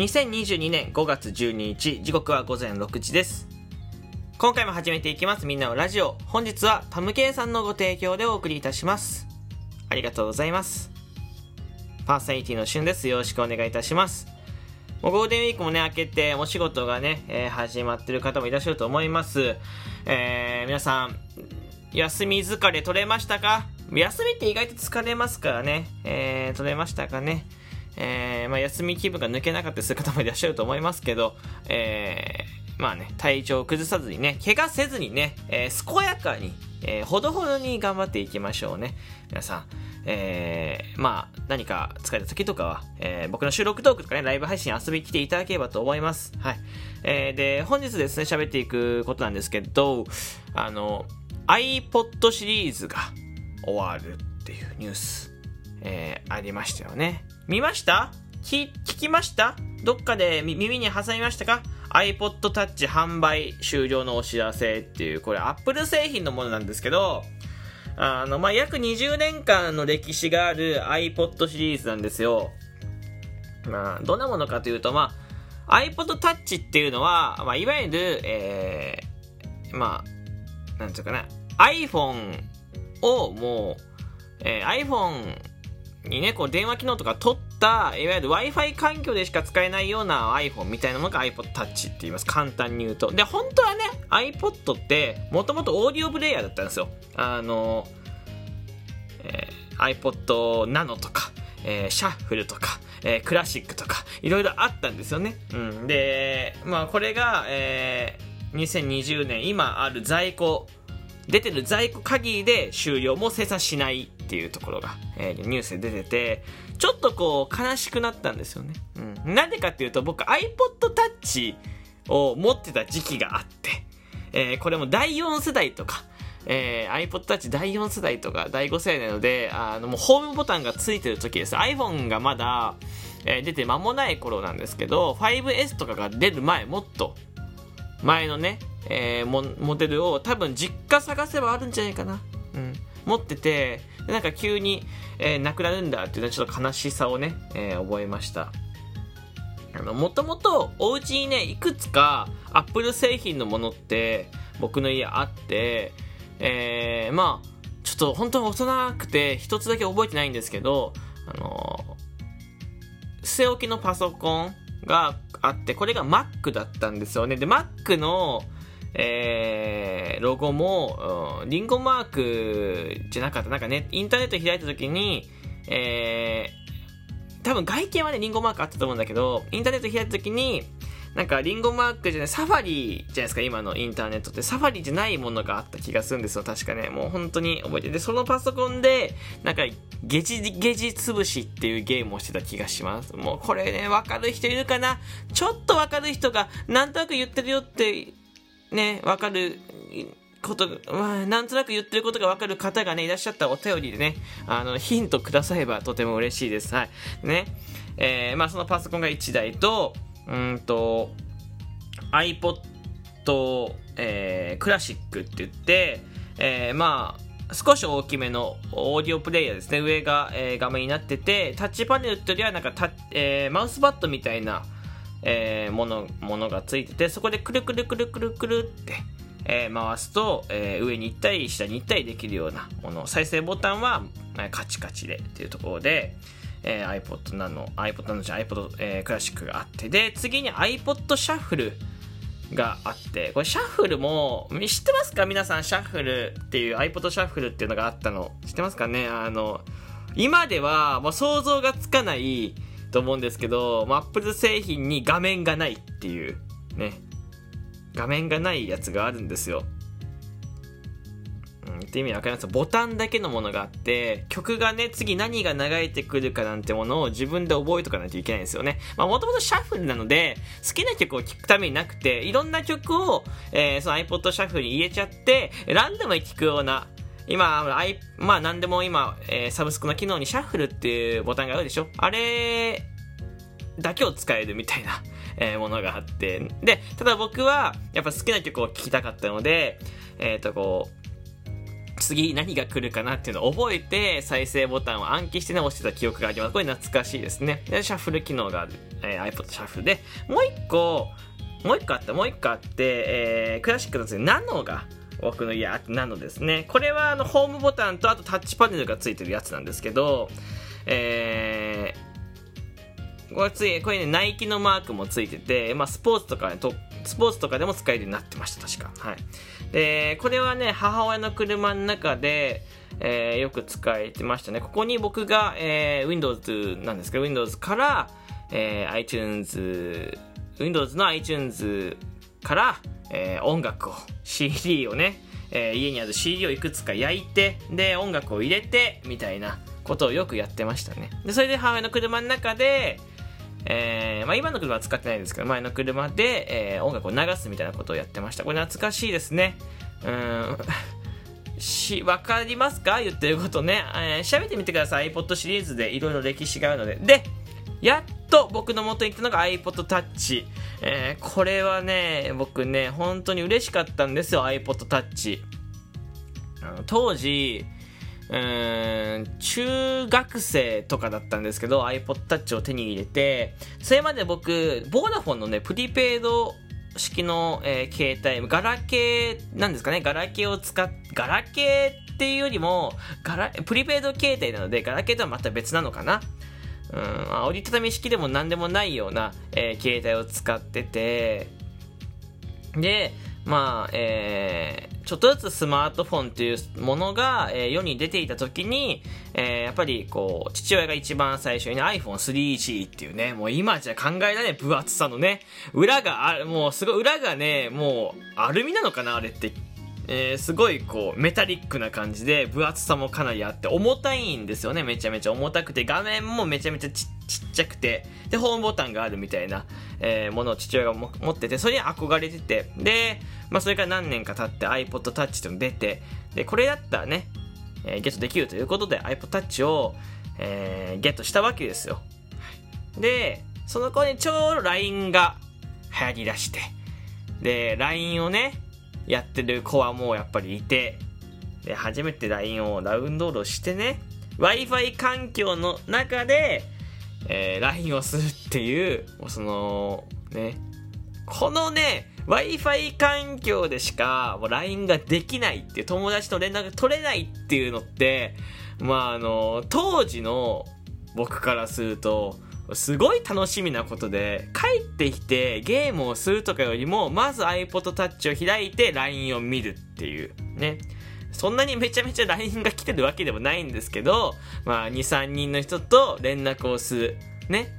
2022年5月12日、時刻は午前6時です。今回も始めていきますみんなのラジオ。本日はタムケイさんのご提供でお送りいたします。ありがとうございます。パーソナリティのしゅんです。よろしくお願いいたします。もうゴールデンウィークもね、明けて、お仕事がね、えー始まってる方もいらっしゃると思います。えー、皆さん、休み疲れ取れましたか？休みって意外と疲れますからね。えー、取れましたかね？えー、まあ休み気分が抜けなかったりする方もいらっしゃると思いますけど、えー、まあね、体調を崩さずにね、怪我せずにね、えー、健やかに、え、ほどほどに頑張っていきましょうね。皆さん、えー、まあ、何か疲れた時とかは、え、僕の収録トークとかね、ライブ配信遊びに来ていただければと思います。はい。えー、で、本日ですね、喋っていくことなんですけど、あの、iPod シリーズが終わるっていうニュース、え、ありましたよね。見ました？聞聞きました？どっかで耳に挟みましたか？iPod Touch 販売終了のお知らせっていう、これ Apple 製品のものなんですけど、あの、まあ、約20年間の歴史がある iPod シリーズなんですよ。まあ、どんなものかというと、まあ、iPod Touch っていうのは、まあ、いわゆる、えー、まあ、なんていうかな、iPhone をもう、えー、iPhone にね、こう電話機能とか取った、いわゆる Wi-Fi 環境でしか使えないような iPhone みたいなのが iPod Touch って言います。簡単に言うと。で、本当はね、iPod って、もともとオーディオプレイヤーだったんですよ。あの、えー iPod Nano とか、えーシャッフルとか、えークラシックとか、いろいろあったんですよね。うん。で、まあこれが、えー2020年、今ある在庫、出てる在庫限りで終了もう生産しないっていうところが、えーニュースで出てて、ちょっとこう悲しくなったんですよね。うん。なんでかっていうと僕 iPod Touch を持ってた時期があって、えーこれも第4世代とか、えー iPod Touch 第4世代とか第5世代なので、あのもうホームボタンがついてる時です。iPhone がまだ、えー出て間もない頃なんですけど、5S とかが出る前、もっと前のね、えーモモデルを多分実家探せばあるんじゃないかな。うん。持ってて、でなんか急に、えーなくなるんだっていうのはちょっと悲しさをね、えー覚えました。もともとお家にね、いくつか Apple 製品のものって僕の家あって、えー、まあ、ちょっと本当に幼くて一つだけ覚えてないんですけど、あの据え置きのパソコンがあって、これが Mac だったんですよね。で、Mac の、えー、ロゴも、うんリンゴマークじゃなかった。なんかね、インターネット開いた時に、えー、多分外見はね、リンゴマークあったと思うんだけど、インターネット開いた時に、なんかリンゴマークじゃない、サファリじゃないですか、今のインターネットって。サファリじゃないものがあった気がするんですよ、確かね。もう本当に覚えてて。で、そのパソコンで、なんか、ゲジゲジ潰しっていうゲームをしてた気がします。もうこれね、わかる人いるかな？ちょっとわかる人が、なんとなく言ってるよって、ね、わかること、まあ、なんとなく言ってることがわかる方がね、いらっしゃったらお便りでね、あの、ヒントくださればとても嬉しいです。はい。ね。えー、まあそのパソコンが1台と、うんと、iPod、えークラシックって言って、えーまあ、少し大きめのオーディオプレイヤーですね。上が、えー画面になってて、タッチパネルってよりはなんかタ、えーマウスバットみたいな、えーもの、ものがついてて、そこでくるくるくるくるくるって、えー回すと、えー上に行ったり下に行ったりできるようなもの。再生ボタンは、えーカチカチでっていうところで、えー iPod なの、iPod なのじゃ iPod、えクラシックがあって、で、次に iPod シャッフルがあって、これシャッフルも、知ってますか？皆さん、シャッフルっていう iPod シャッフルっていうのがあったの。知ってますかね？あの、今ではもう想像がつかないと思うんですけど、まあ Apple 製品に画面がないっていう、ね。画面がないやつがあるんですよ。うん、って意味わかります？ボタンだけのものがあって、曲がね、次何が流れてくるかなんてものを自分で覚えとかないといけないんですよね。まあもともとシャッフルなので、好きな曲を聴くためになくて、いろんな曲を、えーその iPod シャッフルに入れちゃって、ランダムに聴くような、今、あいまあ何でも今、えーサブスクの機能にシャッフルっていうボタンがあるでしょ？あれだけを使えるみたいな、えーものがあって。で、ただ僕は、やっぱ好きな曲を聴きたかったので、えっ、と、こう、次何が来るかなっていうのを覚えて再生ボタンを暗記してね押してた記憶があります。これ懐かしいですね。でシャッフル機能がある、えー、iPod シャッフルで。もう一個もう一個あったもう一個あって、えー、クラシックのですねナノが僕の家ナノですね。これはあのホームボタンとあとタッチパネルがついてるやつなんですけどえー、これこれねナイキのマークもついてて、まあ、スポーツとか、ね、とスポーツとかでも使えるようになってました確か。はい。でこれはね母親の車の中でえー、よく使えてましたね。ここに僕が、えー、Windows なんですけど、Windows から、えー、iTunes、Windows の iTunes から、えー、音楽を、CD をね、えー、家にある CD をいくつか焼いて、で、音楽を入れて、みたいなことをよくやってましたね。で、それで母親の車の中で、えー、まあ、今の車は使ってないんですけど、前の車で、えー、音楽を流すみたいなことをやってました。これ懐かしいですね。うん。し、わかりますか？言ってることね。えー、調べてみてください。iPod シリーズでいろいろ歴史があるので。で、やっと僕の元に来たのが iPod Touch。えー、これはね、僕ね、本当に嬉しかったんですよ、iPod Touch。当時、うん、中学生とかだったんですけど iPod Touch を手に入れて、それまで僕、ボーダフォンのね、プリペイド式の、えー、携帯、ガラケーなんですかね、ガラケーを使っ、ガラケーっていうよりも、ガラ、プリペイド携帯なので、ガラケーとはまた別なのかな。うん、折りたたみ式でも何でもないような、えー、携帯を使ってて、で、まあ、えー、ちょっとずつスマートフォンっていうものが、えー、世に出ていた時に、えー、やっぱりこう、父親が一番最初に iPhone3G っていうね、もう今じゃ考えられない分厚さのね、裏があ、もうすごい裏がね、もうアルミなのかなあれってえー、すごいこうメタリックな感じで分厚さもかなりあって重たいんですよね。めちゃめちゃ重たくて画面もめちゃめちゃちっちゃくて。でホームボタンがあるみたいな、えー、ものを父親が持っててそれに憧れてて。で、まあ、それから何年か経って iPod Touch っての出てでこれだったらね、えー、ゲットできるということで iPod Touch を、えー、ゲットしたわけですよ。でその子にちょうど LINE が流行りだして。で LINE をねやってる子はもうやっぱりいて、で、初めて LINE をダウンロードしてね、Wi-Fi 環境の中で、えー、LINE をするっていう、その、ね、このね、Wi-Fi 環境でしかもう LINE ができないっていう、友達と連絡が取れないっていうのって、まああの、当時の僕からすると、すごい楽しみなことで、帰ってきてゲームをするとかよりも、まず iPod Touch を開いて LINE を見るっていう。ね。そんなにめちゃめちゃ LINE が来てるわけでもないんですけど、まあ、2、3人の人と連絡をする。ね。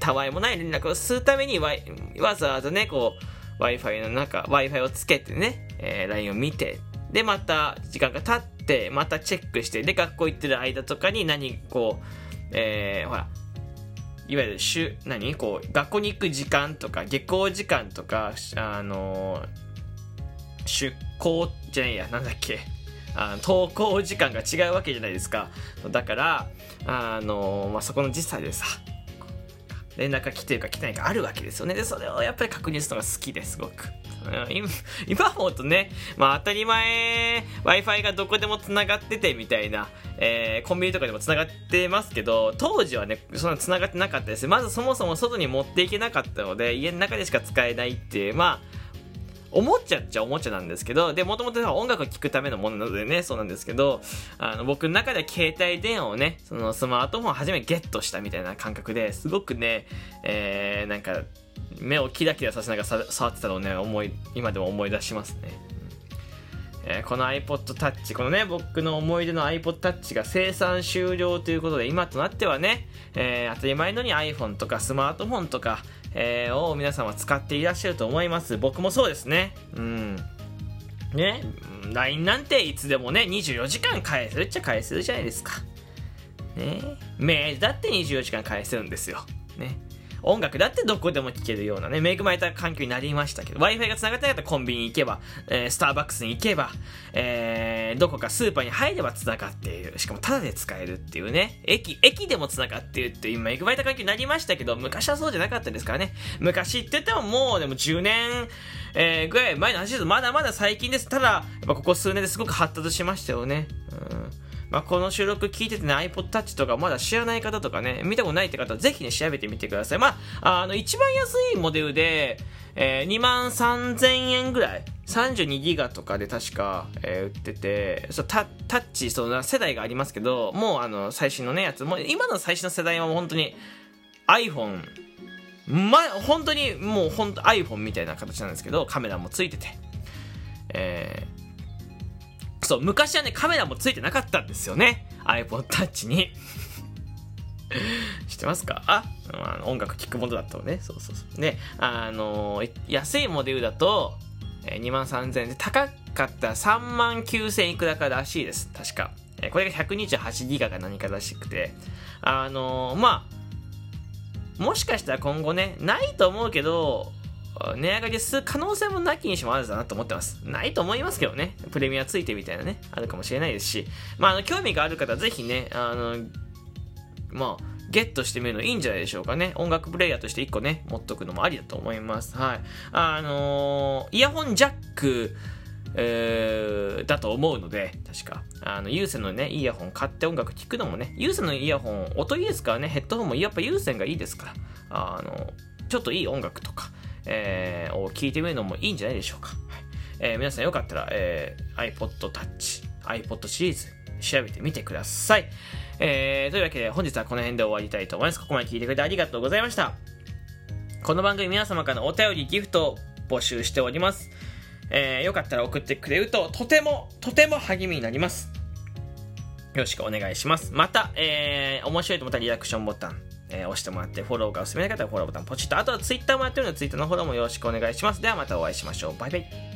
たわいもない連絡をするためにわ、わざわざね、こう、Wi-Fi の中、Wi-Fi をつけてね、えー、LINE を見て、で、また時間が経って、またチェックして、で、学校行ってる間とかに何、こう、えー、ほら、いわゆる週何？こう学校に行く時間とか下校時間とかあの出校じゃないやなんだっけ？あの登校時間が違うわけじゃないですか。だからあの、まあ、そこの時差でさ連絡が来てるか来てないかあるわけですよね。でそれをやっぱり確認するのが好きですごく。今今思うとね、まあ当たり前 Wi-Fi がどこでもつながっててみたいな、えー、コンビニとかでもつながってますけど、当時はね、そんな繋がってなかったです。まずそもそも外に持っていけなかったので、家の中でしか使えないっていう、まあ、おもちゃっちゃおもちゃなんですけど、で、もともと音楽を聴くためのものなのでね、そうなんですけど、あの、僕の中では携帯電話をね、そのスマートフォンを初めゲットしたみたいな感覚ですごくね、えー、なんか、目をキラキラさせながら触ってたのをね思い今でも思い出しますね、えー、この iPod Touch このね僕の思い出の iPod Touch が生産終了ということで今となってはね、えー、当たり前のに iPhone とかスマートフォンとか、えー、を皆さんは使っていらっしゃると思います。僕もそうですね。うん。ね。LINE なんていつでもね24時間返せるっちゃ返せるじゃないですか。ね。メールだって24時間返せるんですよ。ね。音楽だってどこでも聴けるようなね、恵まれた環境になりましたけど、Wi-Fi が繋がってなかったらコンビニに行けば、えー、スターバックスに行けば、えー、どこかスーパーに入れば繋がっている。しかもタダで使えるっていうね。駅、駅でも繋がっているっていう、今恵まれた環境になりましたけど、昔はそうじゃなかったですからね。昔って言ってももうでも10年、えー、ぐらい前の話です。まだまだ最近です。ただ、やっぱここ数年ですごく発達しましたよね。うんまあ、この収録聞いててね、iPod Touch とかまだ知らない方とかね、見たことないって方はぜひね、調べてみてください。まあ、あの、一番安いモデルで、えー、2万3000円ぐらい、32ギガとかで確か、えー、売ってて、そうタタッチ、その世代がありますけど、もうあの、最新のね、やつ、もう今の最新の世代はもう本当に iPhone、ま、本当にもう本当 iPhone みたいな形なんですけど、カメラもついてて、えー、そう、昔はね、カメラもついてなかったんですよね。iPod Touch に。知ってますか？ああ音楽聴くものだったのね。そうそうそう。で、あのー、安いモデルだと、えー、2万3000円で、高かったら3万9000いくらからしいです。確か。えー、これが128ギガか何からしくて。あのー、まあ、もしかしたら今後ね、ないと思うけど、値上がりする可能性もなきにしもあるだなと思ってます。ないと思いますけどね。プレミアついてみたいなね、あるかもしれないですし、まあ、あの、興味がある方、ぜひね、あの、まあ、ゲットしてみるのいいんじゃないでしょうかね。音楽プレイヤーとして1個ね、持っとくのもありだと思います。はい。あのー、イヤホンジャック、えー、だと思うので、確か。あの、有線のね、イヤホン買って音楽聴くのもね、有線のイヤホン、音いいですからね、ヘッドホンもやっぱ有線がいいですから、あの、ちょっといい音楽とか、えー、を聞いてみるのもいいんじゃないでしょうか。はいえー、皆さんよかったら、えー、iPod Touch、iPod シリーズ調べてみてください。えー、というわけで本日はこの辺で終わりたいと思います。ここまで聞いてくれてありがとうございました。この番組皆様からのお便り、ギフトを募集しております。えー、よかったら送ってくれるととても、とても励みになります。よろしくお願いします。また、えー、面白いと思ったらリアクションボタン、えー、押してもらって、フォローがおすすめな方はフォローボタンポチッと。あとはツイッターもやってるので、ツイッターのフォローもよろしくお願いします。ではまたお会いしましょう。バイバイ。